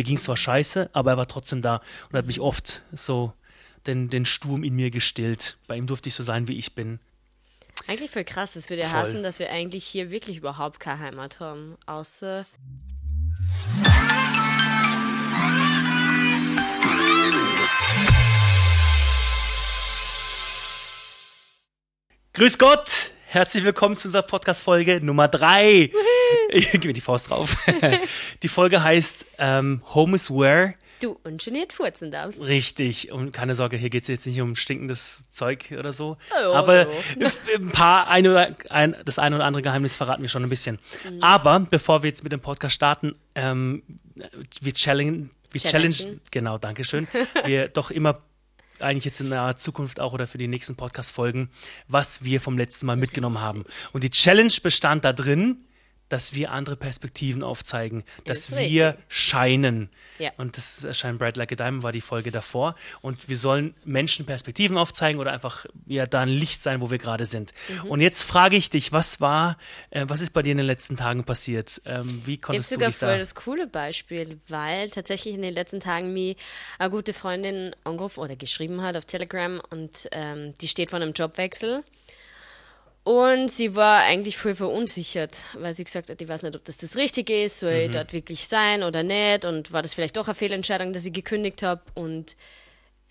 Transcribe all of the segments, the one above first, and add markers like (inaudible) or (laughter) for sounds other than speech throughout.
Mir ging es zwar scheiße, aber er war trotzdem da und hat mich oft so den, den Sturm in mir gestillt. Bei ihm durfte ich so sein, wie ich bin. Eigentlich voll krass. Das würde ja Voll. heißen, dass wir eigentlich hier wirklich überhaupt keine Heimat haben. Außer. Grüß Gott! Herzlich willkommen zu unserer Podcast-Folge Nummer 3. (laughs) Ich gebe mir die Faust drauf. (laughs) Die Folge heißt ähm, Home is Where. Du ungeniert furzen darfst. Richtig. Und keine Sorge, hier geht es jetzt nicht um stinkendes Zeug oder so. Oh, Aber oh. ein paar, ein oder, ein, das eine oder andere Geheimnis verraten wir schon ein bisschen. Mhm. Aber bevor wir jetzt mit dem Podcast starten, ähm, wir challengen, wir Challengen. challengen, genau, danke schön, wir (laughs) doch immer eigentlich jetzt in naher Zukunft auch oder für die nächsten Podcast-Folgen, was wir vom letzten Mal mitgenommen haben. Und die Challenge bestand da drin, dass wir andere Perspektiven aufzeigen, dass wir scheinen. Ja. Und das erscheint Bright Like a Diamond war die Folge davor. Und wir sollen Menschen Perspektiven aufzeigen oder einfach ja da ein Licht sein, wo wir gerade sind. Mhm. Und jetzt frage ich dich, was war, äh, was ist bei dir in den letzten Tagen passiert? Ähm, wie Ich habe konntest du sogar dich voll da? das coole Beispiel, weil tatsächlich in den letzten Tagen mir eine gute Freundin angerufen oder geschrieben hat auf Telegram und ähm, die steht vor einem Jobwechsel. Und sie war eigentlich voll verunsichert, weil sie gesagt hat, ich weiß nicht, ob das das Richtige ist, soll Mhm. ich dort wirklich sein oder nicht und war das vielleicht doch eine Fehlentscheidung, dass ich gekündigt habe und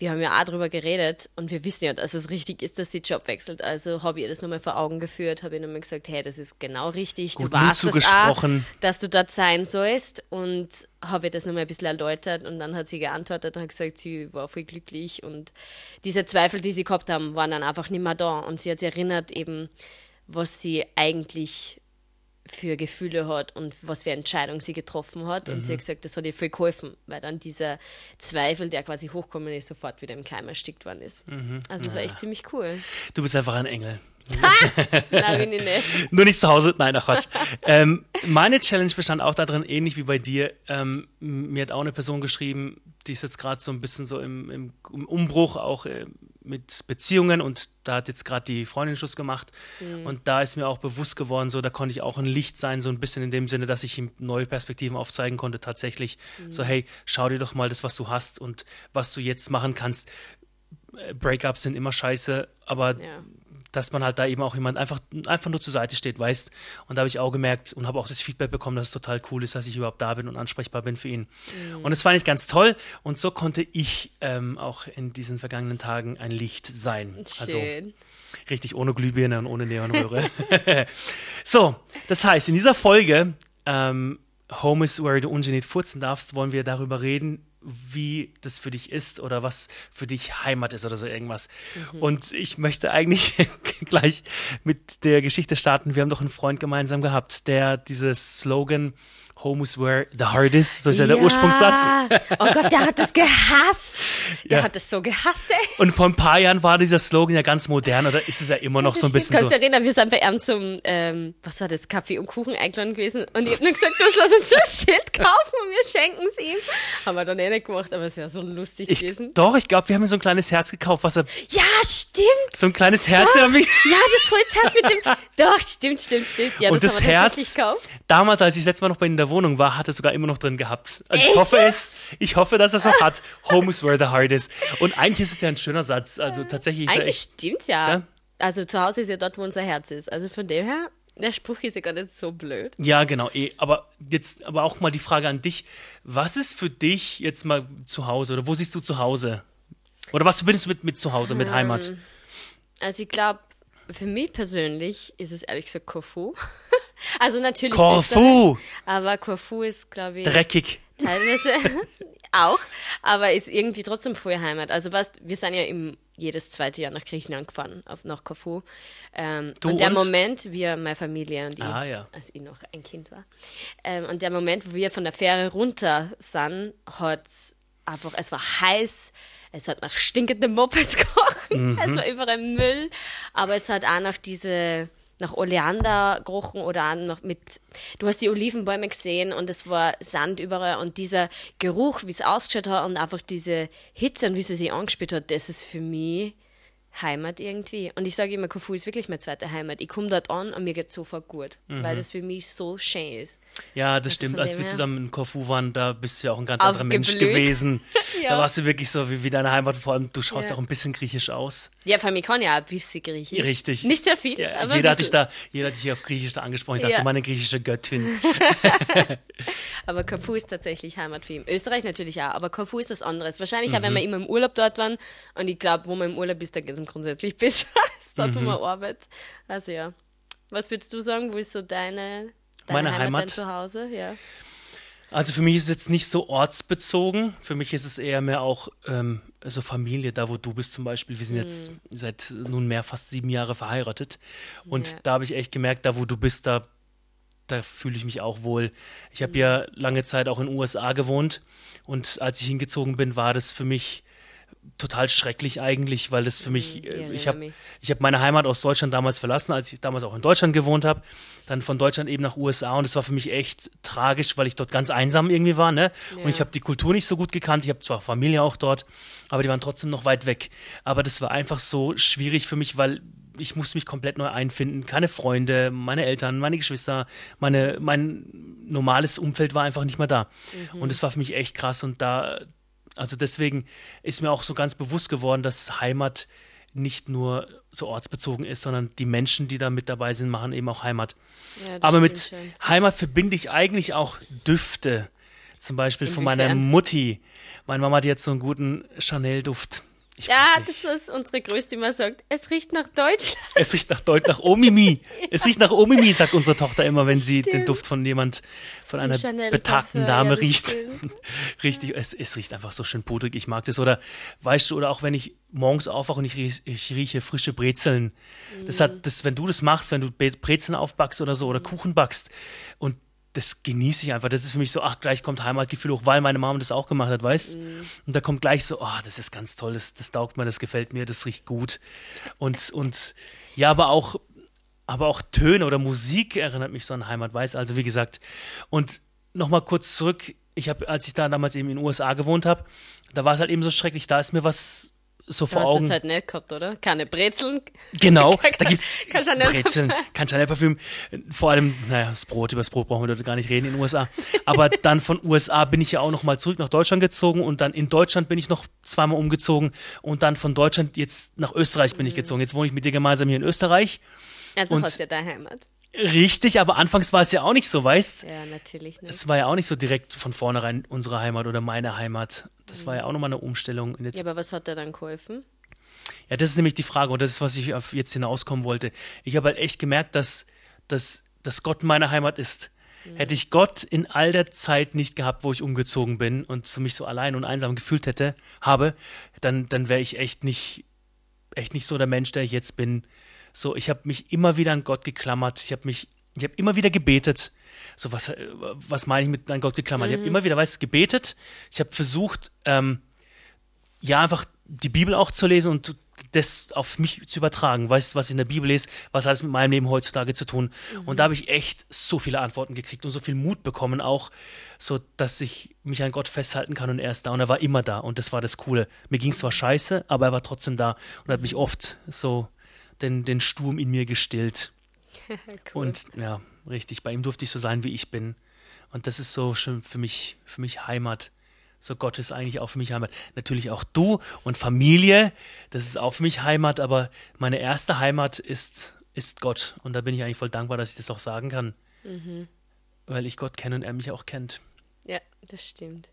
wir haben ja auch drüber geredet und wir wissen ja, dass es richtig ist, dass sie Job wechselt. Also habe ich ihr das nochmal vor Augen geführt, habe ihr nochmal gesagt, hey, das ist genau richtig. Gut du Mut das auch, dass du dort sein sollst und habe ihr das nochmal ein bisschen erläutert und dann hat sie geantwortet und hat gesagt, sie war voll glücklich und diese Zweifel, die sie gehabt haben, waren dann einfach nicht mehr da und sie hat sich erinnert eben, was sie eigentlich für Gefühle hat und was für Entscheidung sie getroffen hat. Und sie hat gesagt, das hat ihr viel geholfen, weil dann dieser Zweifel, der quasi hochkommen ist, sofort wieder im Keim erstickt worden ist. Also das war echt ziemlich cool. Du bist einfach ein Engel. Nein, bin ich nicht. (laughs) Nur nicht zu Hause. Nein, ach Quatsch. ähm, meine Challenge bestand auch darin, ähnlich wie bei dir. Ähm, mir hat auch eine Person geschrieben, die ist jetzt gerade so ein bisschen so im, im, im Umbruch, auch äh, mit Beziehungen und da hat jetzt gerade die Freundin Schluss gemacht. Und da ist mir auch bewusst geworden, so da konnte ich auch ein Licht sein, so ein bisschen in dem Sinne, dass ich ihm neue Perspektiven aufzeigen konnte, tatsächlich. So, hey, schau dir doch mal das, was du hast und was du jetzt machen kannst. Äh, Breakups sind immer scheiße, aber Ja. Dass man halt da eben auch jemand einfach, einfach nur zur Seite steht, weißt. Und da habe ich auch gemerkt und habe auch das Feedback bekommen, dass es total cool ist, dass ich überhaupt da bin und ansprechbar bin für ihn. Und das fand ich ganz toll. Und so konnte ich ähm, auch in diesen vergangenen Tagen ein Licht sein. Also Schön. richtig ohne Glühbirne und ohne Neonröhre. (laughs) so, das heißt, in dieser Folge ähm, Home is where du ungeniert furzen darfst, wollen wir darüber reden, wie das für dich ist oder was für dich Heimat ist oder so irgendwas. Und ich möchte eigentlich (laughs) gleich mit der Geschichte starten. Wir haben doch einen Freund gemeinsam gehabt, der dieses Slogan Home is where the heart is, so ist ja, der Ursprungssatz. Oh Gott, der hat das gehasst. Der Ja. hat das so gehasst, ey. Und vor ein paar Jahren war dieser Slogan ja ganz modern oder ist es ja immer noch so ein bisschen Kannst so. du erinnern, wir sind bei ihm zum, ähm, was war das, Kaffee und Kuchen eingeladen gewesen und ich hab nur gesagt, du lass uns so ein Schild kaufen und wir schenken es ihm. Haben wir dann eh nicht gemacht, aber es wäre so lustig Ich, gewesen. doch, ich glaube, wir haben so ein kleines Herz gekauft, was er, Ja, stimmt. so ein kleines Herz. Ja, Ja. Mich, ja, das Holzherz mit dem, doch, stimmt, stimmt, stimmt. Ja, und das, wir Herz, damals, als ich das letzte Mal noch bei in der Wohnung war, hat er sogar immer noch drin gehabt. Also ich hoffe es, ich hoffe, dass er es noch hat. Home is where the heart is. Und eigentlich ist es ja ein schöner Satz. Also tatsächlich Eigentlich echt, stimmt's ja. Ja? Also zu Hause ist ja dort, wo unser Herz ist. Also von dem her, der Spruch ist ja gar nicht so blöd. ja, genau, eh. Aber jetzt, aber auch mal die Frage an dich. Was ist für dich jetzt mal zu Hause oder wo siehst du zu Hause? Oder was verbindest du mit, mit zu Hause, Ähm, mit Heimat? Also ich glaube, für mich persönlich ist es ehrlich gesagt Korfu. (laughs) also natürlich Korfu! Aber Korfu ist, glaube ich, Dreckig. teilweise (laughs) auch, aber ist irgendwie trotzdem voll Heimat. Also was, wir sind ja im jedes zweite Jahr nach Griechenland gefahren, auf, nach Korfu. Ähm, Du und der und? Moment, wir, meine Familie und ich, Ah, ja. als ich noch ein Kind war, ähm, und der Moment, wo wir von der Fähre runter sind, hat einfach, es war heiß, es hat nach stinkendem Mopeds (laughs) gerochen, es war überall Müll, aber es hat auch nach diese nach Oleander gerochen oder auch noch mit, du hast die Olivenbäume gesehen und es war Sand überall und dieser Geruch, wie es ausgeschaut hat und einfach diese Hitze und wie sie sich angespielt hat, das ist für mich Heimat irgendwie. Und ich sage immer, Kofu ist wirklich meine zweite Heimat. Ich komme dort an und mir geht sofort gut, Mhm. weil das für mich so schön ist. Ja, das Also stimmt. Als wir her- zusammen in Korfu waren, da bist du ja auch ein ganz anderer Mensch gewesen. (laughs) Ja. Da warst du wirklich so wie, wie deine Heimat. Vor allem, du schaust ja auch ein bisschen griechisch aus. Ja, vor allem, ich kann ja auch ein bisschen Griechisch. Richtig. Nicht sehr viel, Ja, aber jeder, hat dich da, jeder hat dich hier auf Griechisch da angesprochen. Ich dachte, Ja. meine griechische Göttin. (laughs) Aber Korfu ist tatsächlich Heimat für ihn. Österreich natürlich auch, aber Korfu ist was anderes. Wahrscheinlich Mhm. auch, wenn wir immer im Urlaub dort waren. Und ich glaube, wo man im Urlaub ist, da geht es grundsätzlich (laughs) besser dort, Mhm. wo man arbeitet. Also ja. Was würdest du sagen? Wo ist so deine, deine Meine Heimat, Heimat? dein Zuhause? Ja. Also für mich ist es jetzt nicht so ortsbezogen. Für mich ist es eher mehr auch ähm, so Familie, da wo du bist zum Beispiel. Wir sind jetzt seit nunmehr fast sieben Jahre verheiratet. Und Ja. da habe ich echt gemerkt, da wo du bist, da, da fühle ich mich auch wohl. Ich habe ja lange Zeit auch in den USA gewohnt. Und als ich hingezogen bin, war das für mich total schrecklich eigentlich, weil das für mich, ich äh, ich habe ich habe meine Heimat aus Deutschland damals verlassen, als ich damals auch in Deutschland gewohnt habe, dann von Deutschland eben nach USA und es war für mich echt tragisch, weil ich dort ganz einsam irgendwie war, ne? Und ich Ja. habe die Kultur nicht so gut gekannt, ich habe zwar Familie auch dort, aber die waren trotzdem noch weit weg. Aber das war einfach so schwierig für mich, weil ich musste mich komplett neu einfinden. Keine Freunde, meine Eltern, meine Geschwister, meine, mein normales Umfeld war einfach nicht mehr da. Und es war für mich echt krass und da, also deswegen ist mir auch so ganz bewusst geworden, dass Heimat nicht nur so ortsbezogen ist, sondern die Menschen, die da mit dabei sind, machen eben auch Heimat. ja Aber mit schon. Heimat verbinde ich eigentlich auch Düfte. Zum Beispiel von meiner Inwiefern? Mutti. Meine Mama hat jetzt so einen guten Chanel-Duft. Ich Ja, das, was unsere Größte immer sagt. Es riecht nach Deutschland. Es riecht nach Deut, nach Omimi. (laughs) Es riecht nach Omimi, sagt unsere Tochter immer, wenn sie den. Duft von jemand, von einer betagten Dame ja, das riecht. stimmt. (laughs) Richtig, es, es riecht einfach so schön pudrig. Ich mag das. Oder weißt du, oder auch wenn ich morgens aufwache und ich, riech, ich rieche frische Brezeln. Das Mhm. hat, das, wenn du das machst, wenn du Brezeln aufbackst oder so oder Kuchen backst und das genieße ich einfach. Das ist für mich so, ach, gleich kommt Heimatgefühl hoch, weil meine Mama das auch gemacht hat, weißt? Mhm. Und da kommt gleich so, oh, das ist ganz toll, das, das taugt mir, das gefällt mir, das riecht gut. Und, und ja, aber auch, aber auch Töne oder Musik erinnert mich so an Heimat, weißt? Also wie gesagt, und nochmal kurz zurück, ich habe, als ich da damals eben in den USA gewohnt habe, da war es halt eben so schrecklich, da ist mir was so Du vor hast Augen. das halt nicht gehabt, oder? Keine Brezeln. (laughs) Genau, da gibt's kein Chanel- Brezeln, kein Chanel-Parfüm. Vor allem, naja, das Brot, über das Brot brauchen wir dort gar nicht reden in den USA. Aber (laughs) dann von USA bin ich ja auch nochmal zurück nach Deutschland gezogen und dann in Deutschland bin ich noch zweimal umgezogen und dann von Deutschland jetzt nach Österreich Mhm. bin ich gezogen. Jetzt wohne ich mit dir gemeinsam hier in Österreich. Also hast du ja deine Heimat. Richtig, aber anfangs war es ja auch nicht so, weißt? Ja, natürlich nicht. Es war ja auch nicht so direkt von vornherein unsere Heimat oder meine Heimat. Das war ja auch nochmal eine Umstellung. Und jetzt Ja, aber was hat dir dann geholfen? Ja, das ist nämlich die Frage und das ist, was ich auf jetzt hinauskommen wollte. Ich habe halt echt gemerkt, dass, dass, dass Gott meine Heimat ist. Hätte ich Gott in all der Zeit nicht gehabt, wo ich umgezogen bin und mich so allein und einsam gefühlt hätte, habe, dann, dann wäre ich echt nicht, echt nicht so der Mensch, der ich jetzt bin. So, ich habe mich immer wieder an Gott geklammert. Ich habe mich, ich habe immer wieder gebetet. So, was, äh, was meine ich mit an Gott geklammert? Ich habe immer wieder, weißt du, gebetet. Ich habe versucht, ähm, ja, einfach die Bibel auch zu lesen und das auf mich zu übertragen. Weißt du, was ich in der Bibel lese, was hat es mit meinem Leben heutzutage zu tun? Und da habe ich echt so viele Antworten gekriegt und so viel Mut bekommen, auch so, dass ich mich an Gott festhalten kann und er ist da und er war immer da und das war das Coole. Mir ging es zwar scheiße, aber er war trotzdem da und hat mich oft so den, den Sturm in mir gestillt. (laughs) cool. Und ja, richtig, bei ihm durfte ich so sein, wie ich bin. Und das ist so schön für mich, für mich Heimat. So Gott ist eigentlich auch für mich Heimat. Natürlich auch du und Familie, das ist auch für mich Heimat, aber meine erste Heimat ist, ist Gott. Und da bin ich eigentlich voll dankbar, dass ich das auch sagen kann. Weil ich Gott kenne und er mich auch kennt. ja, das stimmt.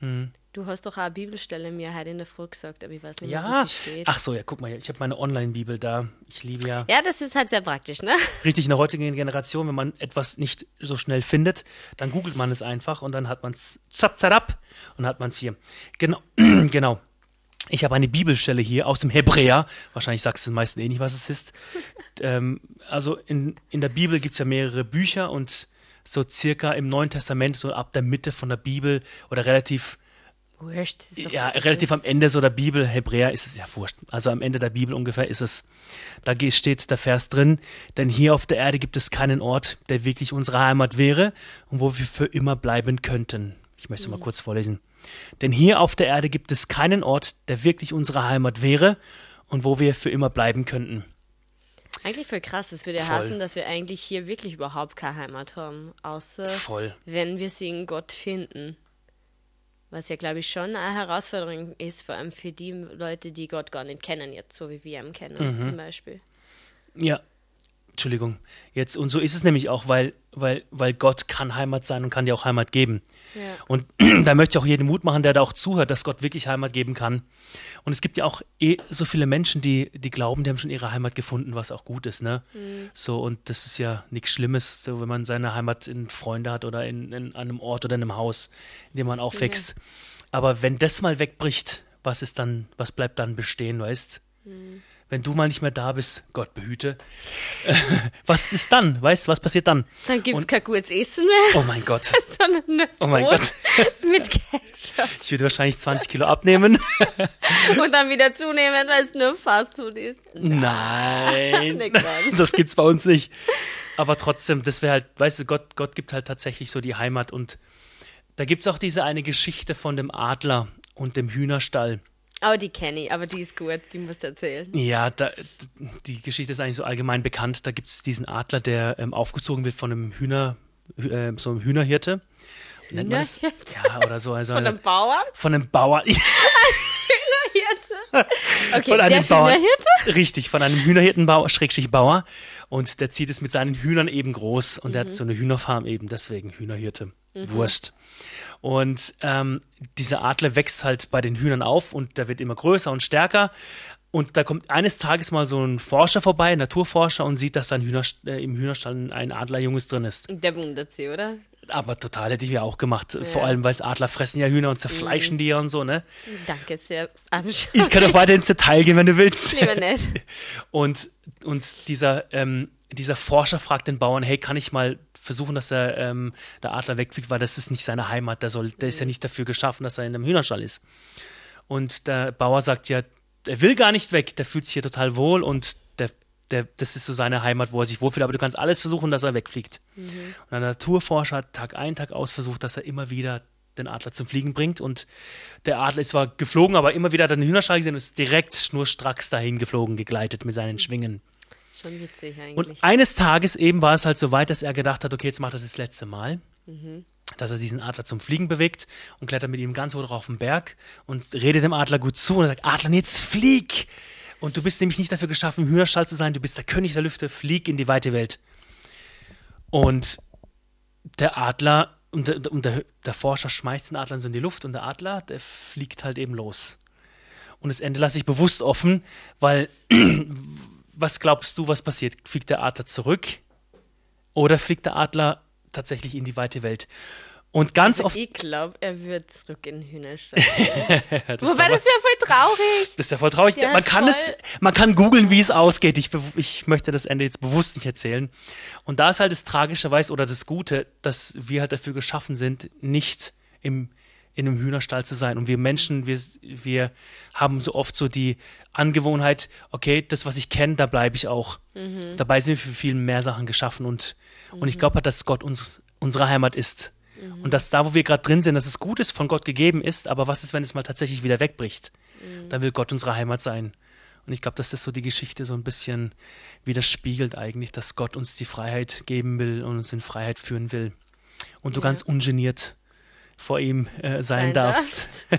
Hm. Du hast doch auch eine Bibelstelle mir heute in der Früh gesagt, aber ich weiß nicht Ja, wo sie steht. ach so, ja, guck mal, ich habe meine Online-Bibel da. Ich liebe ja Ja, das ist halt sehr praktisch, ne? (laughs) richtig in der heutigen Generation, wenn man etwas nicht so schnell findet, dann googelt man es einfach und dann hat man es zap, zarab und hat man es hier. Genau, (clears throat) genau. Ich habe eine Bibelstelle hier aus dem Hebräer. Wahrscheinlich sagst du den meisten eh nicht, was es ist. (laughs) ähm, also in, in der Bibel gibt es ja mehrere Bücher und so circa im Neuen Testament, so ab der Mitte von der Bibel oder relativ Wurscht. ja, wurscht. relativ am Ende so der Bibel, Hebräer ist es ja wurscht. Also am Ende der Bibel ungefähr ist es, da steht der Vers drin, denn hier auf der Erde gibt es keinen Ort, der wirklich unsere Heimat wäre und wo wir für immer bleiben könnten. Ich möchte mal kurz vorlesen. Denn hier auf der Erde gibt es keinen Ort, der wirklich unsere Heimat wäre und wo wir für immer bleiben könnten. Eigentlich voll krass. Das würde ja Voll. heißen, dass wir eigentlich hier wirklich überhaupt keine Heimat haben. Außer Voll. wenn wir sie in Gott finden. Was ja, glaube ich, schon eine Herausforderung ist, vor allem für die Leute, die Gott gar nicht kennen, jetzt so wie wir ihn kennen, Mhm. zum Beispiel. Ja, Entschuldigung. Jetzt, und so ist es nämlich auch, weil, weil, weil Gott kann Heimat sein und kann dir auch Heimat geben. Ja. Und (clears throat) da möchte ich auch jeden Mut machen, der da auch zuhört, dass Gott wirklich Heimat geben kann. Und es gibt ja auch eh so viele Menschen, die, die glauben, die haben schon ihre Heimat gefunden, was auch gut ist, ne? So, und das ist ja nichts Schlimmes, so, wenn man seine Heimat in Freunde hat oder in, in einem Ort oder in einem Haus, in dem man aufwächst. Aber wenn das mal wegbricht, was ist dann, was bleibt dann bestehen, weißt? Wenn du mal nicht mehr da bist, Gott behüte, (laughs) was ist dann, weißt? Was passiert dann? Dann gibt es kein gutes Essen mehr, Oh mein Gott, (laughs) sondern nur oh mein Gott. (laughs) mit Ketchup. Ich würde wahrscheinlich 20 Kilo abnehmen. Und dann wieder zunehmen, weil es nur Fastfood ist. Nein, das gibt's bei uns nicht. Aber trotzdem, das wäre halt, weißt du, Gott, Gott gibt halt tatsächlich so die Heimat. Und da gibt's auch diese eine Geschichte von dem Adler und dem Hühnerstall. Aber die kenne ich, aber die ist gut, die musst du erzählen. Ja, da, die Geschichte ist eigentlich so allgemein bekannt. Da gibt's diesen Adler, der ähm, aufgezogen wird von einem Hühner, äh, so einem Hühnerhirte. Hühnerhirte? Ja, oder so. Also Von einem Bauern? von einem Bauern. (laughs) Okay, von einem der Bauern. Hühnerhirte? Richtig, von einem Hühnerhirtenbauer, Schrägstrich Bauer. Und der zieht es mit seinen Hühnern eben groß. Und der Mhm. hat so eine Hühnerfarm eben, deswegen Hühnerhirte. Wurst. Und ähm, dieser Adler wächst halt bei den Hühnern auf und der wird immer größer und stärker. Und da kommt eines Tages mal so ein Forscher vorbei, ein Naturforscher, und sieht, dass da Hühner, äh, im Hühnerstall ein Adlerjunges drin ist. Der wundert sie, oder? Aber total hätte ich ja auch gemacht. Vor allem, weil es Adler fressen ja Hühner und zerfleischen Mhm. die ja und so, ne? Danke, sehr anschaulich. Ich kann auch weiter ins Detail gehen, wenn du willst. Lieber nicht. (laughs) Und, und dieser, ähm, dieser Forscher fragt den Bauern, hey, kann ich mal versuchen, dass er, ähm, der Adler wegfliegt, weil das ist nicht seine Heimat, der, soll, der ist ja nicht dafür geschaffen, dass er in einem Hühnerstall ist. Und der Bauer sagt, ja, er will gar nicht weg, der fühlt sich hier total wohl und der, der, das ist so seine Heimat, wo er sich wohlfühlt, aber du kannst alles versuchen, dass er wegfliegt. Und der Naturforscher hat Tag ein, Tag aus versucht, dass er immer wieder den Adler zum Fliegen bringt. Und der Adler ist zwar geflogen, aber immer wieder hat er den Hühnerstall gesehen und ist direkt schnurstracks dahin geflogen, gegleitet mit seinen Schwingen. Schon witzig eigentlich. Und eines Tages eben war es halt so weit, dass er gedacht hat, okay, jetzt macht er das letzte Mal. Dass er diesen Adler zum Fliegen bewegt und klettert mit ihm ganz hoch auf den Berg und redet dem Adler gut zu und er sagt, Adler, jetzt flieg! Und du bist nämlich nicht dafür geschaffen, Hühnerstall zu sein, du bist der König der Lüfte, flieg in die weite Welt. Und der Adler, und der, und der, der Forscher schmeißt den Adler so in die Luft und der Adler, der fliegt halt eben los. Und das Ende lasse ich bewusst offen, weil (clears throat) was glaubst du, was passiert? Fliegt der Adler zurück oder fliegt der Adler tatsächlich in die weite Welt? Und ganz oft. ich glaube, er wird zurück in Hühnerstall. (laughs) Das Wobei, das wäre voll traurig. das ist ja voll traurig. Ja, man kann voll. es, man kann googeln, wie es ausgeht. Ich, ich möchte das Ende jetzt bewusst nicht erzählen. Und da ist halt das Tragischerweise oder das Gute, dass wir halt dafür geschaffen sind, nicht im, in einem Hühnerstall zu sein. Und wir Menschen, wir, wir haben so oft so die Angewohnheit, okay, das, was ich kenne, da bleibe ich auch. Dabei sind wir für viel mehr Sachen geschaffen. Und, und ich glaube halt, dass Gott uns, unsere Heimat ist. Und dass da, wo wir gerade drin sind, dass es gut ist, von Gott gegeben ist, aber was ist, wenn es mal tatsächlich wieder wegbricht? Dann will Gott unsere Heimat sein. Und ich glaube, dass das so die Geschichte so ein bisschen widerspiegelt eigentlich, dass Gott uns die Freiheit geben will und uns in Freiheit führen will. Und du Ja. ganz ungeniert vor ihm äh, sein, Sein darfst. (laughs)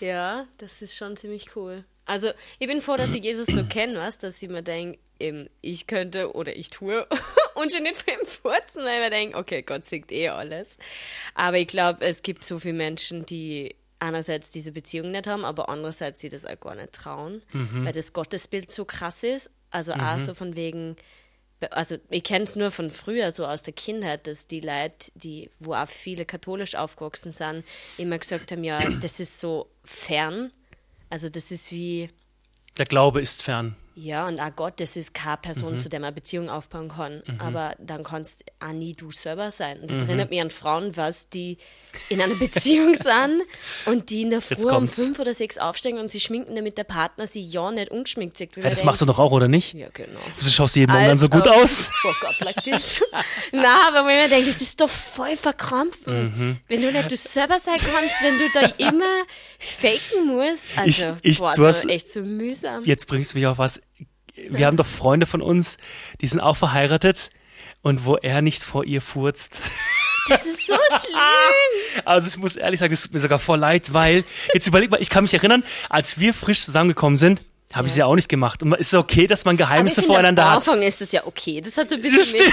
Ja, das ist schon ziemlich cool. Also, ich bin froh, dass ich Jesus so kenne, was, dass ich mir denke, eben, ich könnte oder ich tue (laughs) und schon nicht ihn furzen, weil ich mir denke, okay, Gott sieht eh alles. Aber ich glaube, es gibt so viele Menschen, die einerseits diese Beziehung nicht haben, aber andererseits sie das auch gar nicht trauen, weil das Gottesbild so krass ist. Also auch so von wegen, also ich kenne es nur von früher, so aus der Kindheit, dass die Leute, die, wo auch viele katholisch aufgewachsen sind, immer gesagt haben, ja, das ist so fern. Also das ist wie, Der Glaube ist fern. Ja, und auch Gott, das ist keine Person, Mhm. zu der man eine Beziehung aufbauen kann. Aber dann kannst auch nie du selber sein. Und das Mhm. erinnert mich an Frauen, was die in einer Beziehung (laughs) sind und die in der Früh um fünf oder sechs aufsteigen und sie schminken, damit der Partner sie ja nicht ungeschminkt sieht. Ja, das machst du doch auch, oder nicht? Ja, genau. Du schaust jeden Morgen dann so gut aus. Fuck up like this. (laughs) Nein, aber wenn man denkt, das ist doch voll verkrampfen. Mhm. Wenn du nicht du selber sein kannst, wenn du da immer faken musst. Also, Ich- ich- boah, du das hast- echt so mühsam. Jetzt bringst du mich auf was. Wir haben doch Freunde von uns, die sind auch verheiratet und wo er nicht vor ihr furzt. (laughs) Das ist so schlimm. Also ich muss ehrlich sagen, das tut mir sogar voll leid, weil, jetzt überleg mal, ich kann mich erinnern, als wir frisch zusammengekommen sind, habe ich es ja auch nicht gemacht. Und ist es okay, dass man Aber ich Geheimnisse finde, voreinander am hat? Anfang ist das ja okay. Das hat so ein bisschen mit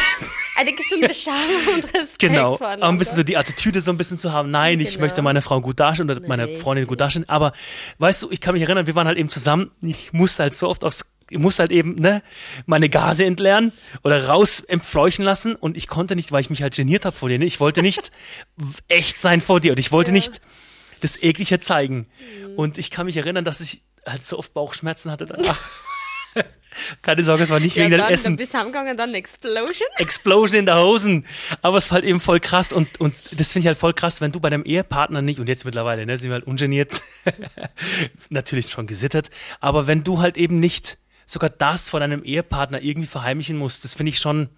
eine gesunde (laughs) Scham und Respekt Genau, auch ein bisschen so die Attitüde so ein bisschen zu haben, nein, ich Genau. möchte meine Frau gut darstellen oder meine Richtig. Freundin gut darstellen, aber weißt du, ich kann mich erinnern, wir waren halt eben zusammen, ich musste halt so oft aufs, ich musste halt eben, ne, meine Gase entleeren oder raus entfleuchen lassen und ich konnte nicht, weil ich mich halt geniert habe vor dir, ne? ich wollte nicht (laughs) echt sein vor dir und ich wollte Ja. nicht das Eklige zeigen und ich kann mich erinnern, dass ich halt so oft Bauchschmerzen hatte danach. (laughs) Keine Sorge, es war nicht ja, wegen dann, dem Essen. Dann bist heimgegangen, dann Explosion. (laughs) Explosion in der Hosen. Aber es war halt eben voll krass und, und das finde ich halt voll krass, wenn du bei deinem Ehepartner nicht, und jetzt mittlerweile, ne, sind wir halt ungeniert, natürlich schon gesittet, aber wenn du halt eben nicht sogar das vor deinem Ehepartner irgendwie verheimlichen musst, das finde ich schon,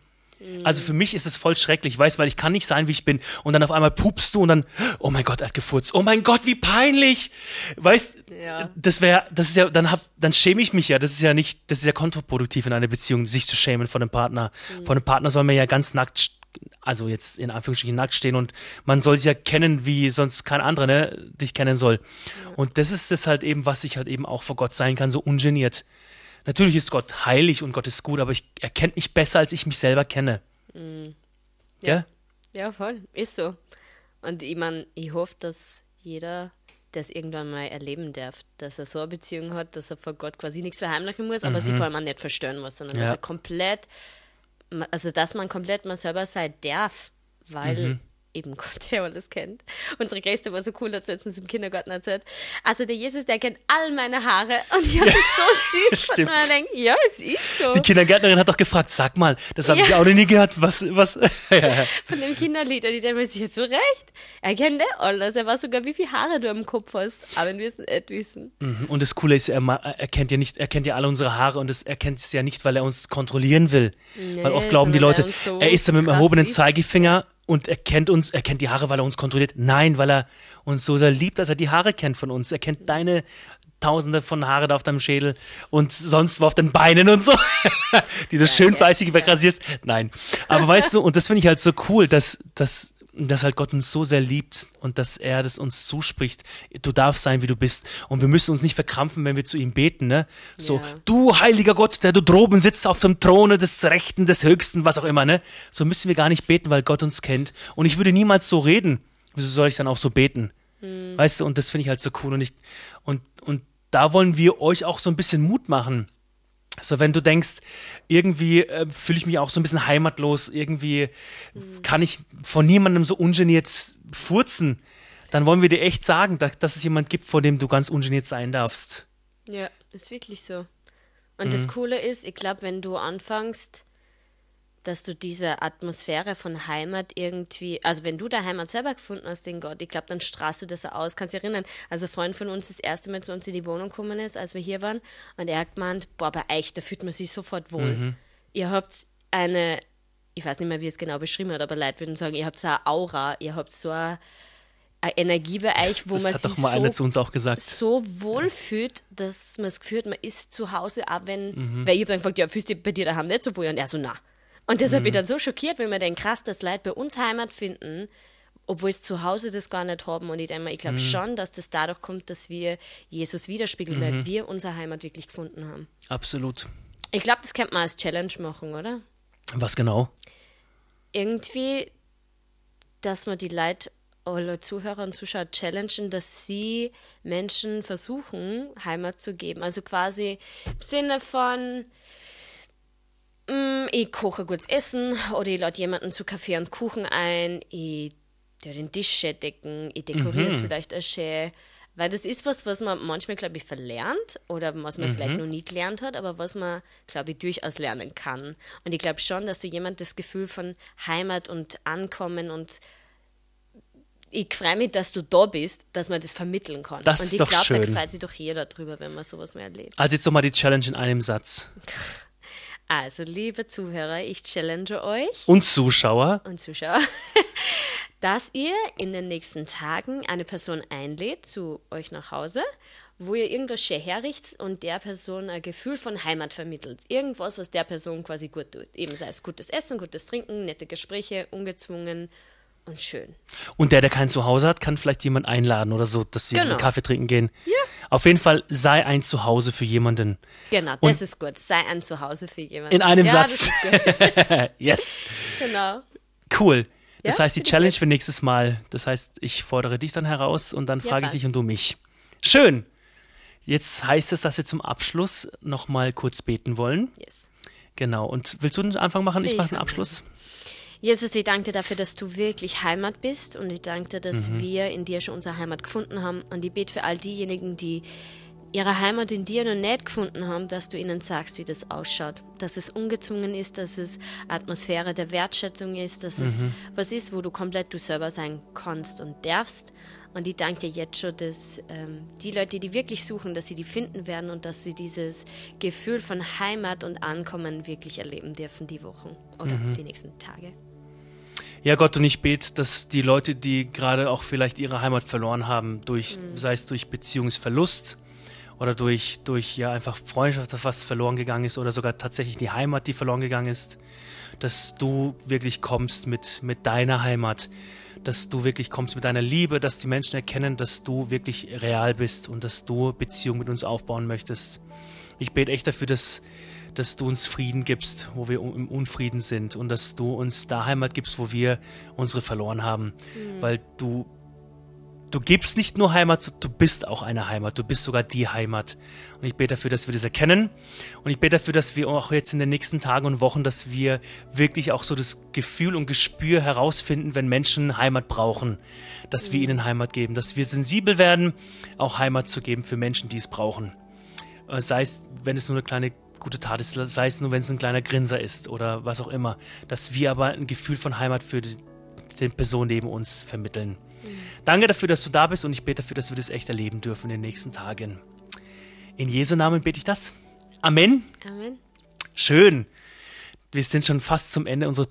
also für mich ist es voll schrecklich, weißt, weil ich kann nicht sein, wie ich bin und dann auf einmal pupst du und dann, oh mein Gott, er hat gefurzt, oh mein Gott, wie peinlich, weißt, Ja. das wäre, das ist ja, dann hab, dann schäme ich mich ja, das ist ja nicht, das ist ja kontraproduktiv in einer Beziehung, sich zu schämen vor dem Partner. Vor dem Partner soll man ja ganz nackt, also jetzt in Anführungsstrichen nackt stehen und man soll sich ja kennen, wie sonst kein anderer, ne, dich kennen soll. Und das ist das halt eben, was ich halt eben auch vor Gott sein kann, so ungeniert. Natürlich ist Gott heilig und Gott ist gut, aber ich, er kennt mich besser, als ich mich selber kenne. Ja? Ja, voll. Ist so. Und ich meine, ich hoffe, dass jeder das irgendwann mal erleben darf, dass er so eine Beziehung hat, dass er vor Gott quasi nichts verheimlichen muss, aber sie vor allem auch nicht verstören muss, sondern Mhm. Ja. dass er komplett, also dass man komplett mal selber sein darf, weil Mhm. Eben (laughs) Gott ja alles kennt. Unsere Gäste war so cool, hat sie letztens im Kindergarten erzählt. Also der Jesus, der kennt all meine Haare und ich habe das so süß Stimmt. gefunden. Und ich denke, ja, es ist so. Die Kindergärtnerin hat doch gefragt, sag mal, das habe ich Ja. auch noch nie gehört, was, was, (laughs) ja, von dem Kinderlied. Und ich denke mir, sicher zu Recht. Er kennt eh alles. Er weiß sogar, wie viele Haare du am Kopf hast. Aber wir es nicht wissen. Und das Coole ist, er, ma- er kennt ja nicht, er kennt ja alle unsere Haare und das, er kennt es ja nicht, weil er uns kontrollieren will. weil oft glauben die Leute, er so er ist da mit dem erhobenen. Zeigefinger und er kennt uns, er kennt die Haare, weil er uns kontrolliert. Nein, weil er uns so sehr liebt, dass er die Haare kennt von uns. Er kennt deine Tausende von Haare da auf deinem Schädel und sonst wo auf den Beinen und so, (laughs) die du schön ja, fleißig wegrasierst. Nein. Aber weißt du, und das finde ich halt so cool, dass, dass, dass halt Gott uns so sehr liebt und dass er das uns zuspricht. Du darfst sein, wie du bist. Und wir müssen uns nicht verkrampfen, wenn wir zu ihm beten, ne? So, Ja. du heiliger Gott, der du droben sitzt auf dem Throne des Rechten, des Höchsten, was auch immer, ne? So müssen wir gar nicht beten, weil Gott uns kennt. Und ich würde niemals so reden. Wieso soll ich dann auch so beten? Weißt du, und das finde ich halt so cool. Und ich, und, und da wollen wir euch auch so ein bisschen Mut machen. So, wenn du denkst, irgendwie äh, fühle ich mich auch so ein bisschen heimatlos, irgendwie kann ich von niemandem so ungeniert furzen, dann wollen wir dir echt sagen, dass, dass es jemand gibt, vor dem du ganz ungeniert sein darfst. Ja, ist wirklich so. Und Mhm. das Coole ist, ich glaube, wenn du anfängst, dass du diese Atmosphäre von Heimat irgendwie, also wenn du der Heimat selber gefunden hast in Gott, ich glaube, dann strahlst du das aus. Kannst dich erinnern, als ein Freund von uns das erste Mal zu uns in die Wohnung gekommen ist, als wir hier waren, und er hat gemeint, boah, bei euch, da fühlt man sich sofort wohl. Mhm. Ihr habt eine, ich weiß nicht mehr, wie es genau beschrieben hat, aber Leute würden sagen, ihr habt so eine Aura, ihr habt so eine, eine Energie bei euch, wo Das man hat sich doch mal so einer zu uns auch gesagt. so wohl fühlt, dass man das Gefühl hat, man ist zu Hause, auch wenn, Mhm. weil ich hab dann gefragt, ja, fühlst du dich bei dir daheim nicht so wohl? Und er so, na. Und deshalb Mhm. bin ich dann so schockiert, wenn man denkt, krass, dass Leute bei uns Heimat finden, obwohl sie zu Hause das gar nicht haben. Und ich denke mir, ich Mhm. glaube schon, dass das dadurch kommt, dass wir Jesus widerspiegeln, Mhm. weil wir unsere Heimat wirklich gefunden haben. Absolut. Ich glaube, das könnte man als Challenge machen, oder? Was genau? irgendwie, dass man die Leute, alle Zuhörer und Zuschauer challengen, dass sie Menschen versuchen, Heimat zu geben. Also quasi im Sinne von, ich koche gutes Essen oder ich lade jemanden zu Kaffee und Kuchen ein, ich tu den Tisch schön decken, ich dekoriere es vielleicht auch schön. Weil das ist was, was man manchmal, glaube ich, verlernt oder was man vielleicht noch nie gelernt hat, aber was man, glaube ich, durchaus lernen kann. Und ich glaube schon, dass so jemand das Gefühl von Heimat und Ankommen und ich freue mich, dass du da bist, dass man das vermitteln kann. Das und ich glaube, da freut sich doch jeder drüber, wenn man sowas mehr erlebt. Also jetzt doch mal die Challenge in einem Satz. (laughs) Also, liebe Zuhörer, ich challenge euch Und Zuschauer, und Zuschauer, (laughs) dass ihr in den nächsten Tagen eine Person einlädt zu euch nach Hause, wo ihr irgendwas schön herrichtet und der Person ein Gefühl von Heimat vermittelt. Irgendwas, was der Person quasi gut tut. Eben sei es gutes Essen, gutes Trinken, nette Gespräche, ungezwungen und schön. Und der, der kein Zuhause hat, kann vielleicht jemand einladen oder so, dass sie Genau. einen Kaffee trinken gehen. Auf jeden Fall sei ein Zuhause für jemanden. Genau, Und- das ist gut. Sei ein Zuhause für jemanden. In einem ja, Satz. (laughs) Yes. Genau. Cool. Das Ja, heißt, die Challenge für nächstes Mal. Das heißt, ich fordere dich dann heraus und dann Ja, frage ich dich und du mich. Schön. Jetzt heißt es, dass wir zum Abschluss nochmal kurz beten wollen. Yes. Genau. Und willst du den Anfang machen? Ich Ich mache den Abschluss. Jesus, ich danke dir dafür, dass du wirklich Heimat bist und ich danke dir, dass Mhm. wir in dir schon unsere Heimat gefunden haben und ich bete für all diejenigen, die ihre Heimat in dir noch nicht gefunden haben, dass du ihnen sagst, wie das ausschaut. Dass es ungezwungen ist, dass es Atmosphäre der Wertschätzung ist, dass es Mhm. was ist, wo du komplett du selber sein kannst und darfst. Und ich danke dir jetzt schon, dass ähm, die Leute, die wirklich suchen, dass sie die finden werden und dass sie dieses Gefühl von Heimat und Ankommen wirklich erleben dürfen die Wochen oder Mhm. die nächsten Tage. Ja, Gott, und ich bete, dass die Leute, die gerade auch vielleicht ihre Heimat verloren haben, durch, Mhm. sei es durch Beziehungsverlust oder durch, durch ja einfach Freundschaft, was verloren gegangen ist oder sogar tatsächlich die Heimat, die verloren gegangen ist, dass du wirklich kommst mit, mit deiner Heimat, dass du wirklich kommst mit deiner Liebe, dass die Menschen erkennen, dass du wirklich real bist und dass du Beziehung mit uns aufbauen möchtest. Ich bete echt dafür, dass, dass du uns Frieden gibst, wo wir im Unfrieden sind und dass du uns da Heimat gibst, wo wir unsere verloren haben. Weil du, du gibst nicht nur Heimat, du bist auch eine Heimat. Du bist sogar die Heimat. Und ich bete dafür, dass wir das erkennen. Und ich bete dafür, dass wir auch jetzt in den nächsten Tagen und Wochen, dass wir wirklich auch so das Gefühl und Gespür herausfinden, wenn Menschen Heimat brauchen, dass wir ihnen Heimat geben, dass wir sensibel werden, auch Heimat zu geben für Menschen, die es brauchen. Äh, sei es, wenn es nur eine kleine gute Tat ist, sei es nur, wenn es ein kleiner Grinser ist oder was auch immer, dass wir aber ein Gefühl von Heimat für die, die Person neben uns vermitteln. Danke dafür, dass du da bist und ich bete dafür, dass wir das echt erleben dürfen in den nächsten Tagen. In Jesu Namen bete ich das. Amen. Amen. Schön. Wir sind schon fast zum Ende unserer,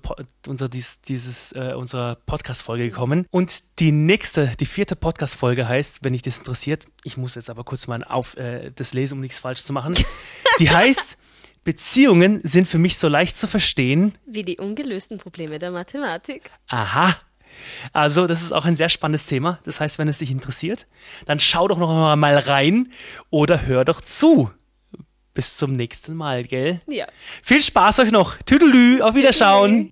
unserer, dies, dieses, äh, unserer Podcast-Folge gekommen. Und die nächste, die vierte Podcast-Folge heißt, wenn dich das interessiert, ich muss jetzt aber kurz mal auf, äh, das lesen, um nichts falsch zu machen. (laughs) Die heißt, Beziehungen sind für mich so leicht zu verstehen. Wie die ungelösten Probleme der Mathematik. Aha. Also, das ist auch ein sehr spannendes Thema. Das heißt, wenn es dich interessiert, dann schau doch noch mal rein oder hör doch zu. Bis zum nächsten Mal, gell? Ja. Viel Spaß euch noch. Tüdelü, auf Wiederschauen.